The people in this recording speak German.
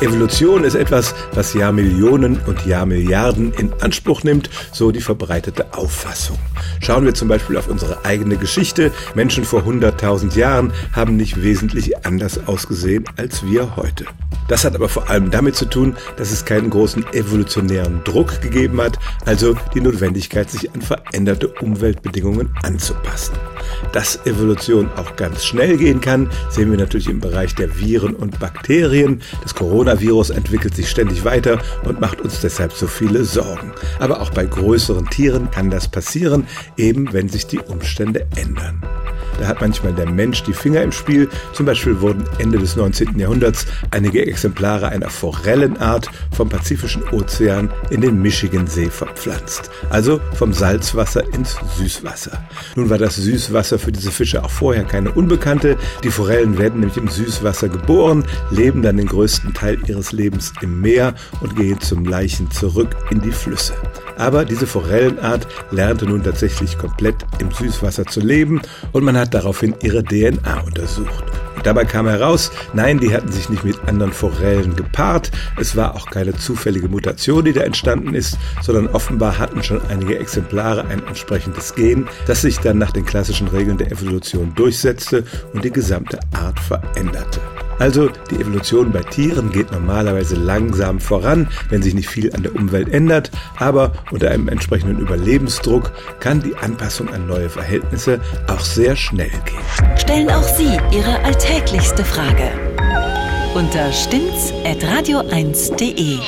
Evolution ist etwas, was Jahrmillionen und Jahrmilliarden in Anspruch nimmt, so die verbreitete Auffassung. Schauen wir zum Beispiel auf unsere eigene Geschichte. Menschen vor 100.000 Jahren haben nicht wesentlich anders ausgesehen als wir heute. Das hat aber vor allem damit zu tun, dass es keinen großen evolutionären Druck gegeben hat, also die Notwendigkeit, sich an veränderte Umweltbedingungen anzupassen. Dass Evolution auch ganz schnell gehen kann, sehen wir natürlich im Bereich der Viren und Bakterien. Das Coronavirus entwickelt sich ständig weiter und macht uns deshalb so viele Sorgen. Aber auch bei größeren Tieren kann das passieren, eben wenn sich die Umstände ändern. Da hat manchmal der Mensch die Finger im Spiel. Zum Beispiel wurden Ende des 19. Jahrhunderts einige Exemplare einer Forellenart vom Pazifischen Ozean in den Michigansee verpflanzt. Also vom Salzwasser ins Süßwasser. Nun war das Süßwasser für diese Fische auch vorher keine Unbekannte. Die Forellen werden nämlich im Süßwasser geboren, leben dann den größten Teil ihres Lebens im Meer und gehen zum Leichen zurück in die Flüsse. Aber diese Forellenart lernte nun tatsächlich komplett im Süßwasser zu leben und man hat daraufhin ihre DNA untersucht. Und dabei kam heraus, nein, die hatten sich nicht mit anderen Forellen gepaart, es war auch keine zufällige Mutation, die da entstanden ist, sondern offenbar hatten schon einige Exemplare ein entsprechendes Gen, das sich dann nach den klassischen Regeln der Evolution durchsetzte und die gesamte Art veränderte. Also die Evolution bei Tieren geht normalerweise langsam voran, wenn sich nicht viel an der Umwelt ändert, aber unter einem entsprechenden Überlebensdruck kann die Anpassung an neue Verhältnisse auch sehr schnell gehen. Stellen auch Sie Ihre alltäglichste Frage unter stimmtz.radio1.de.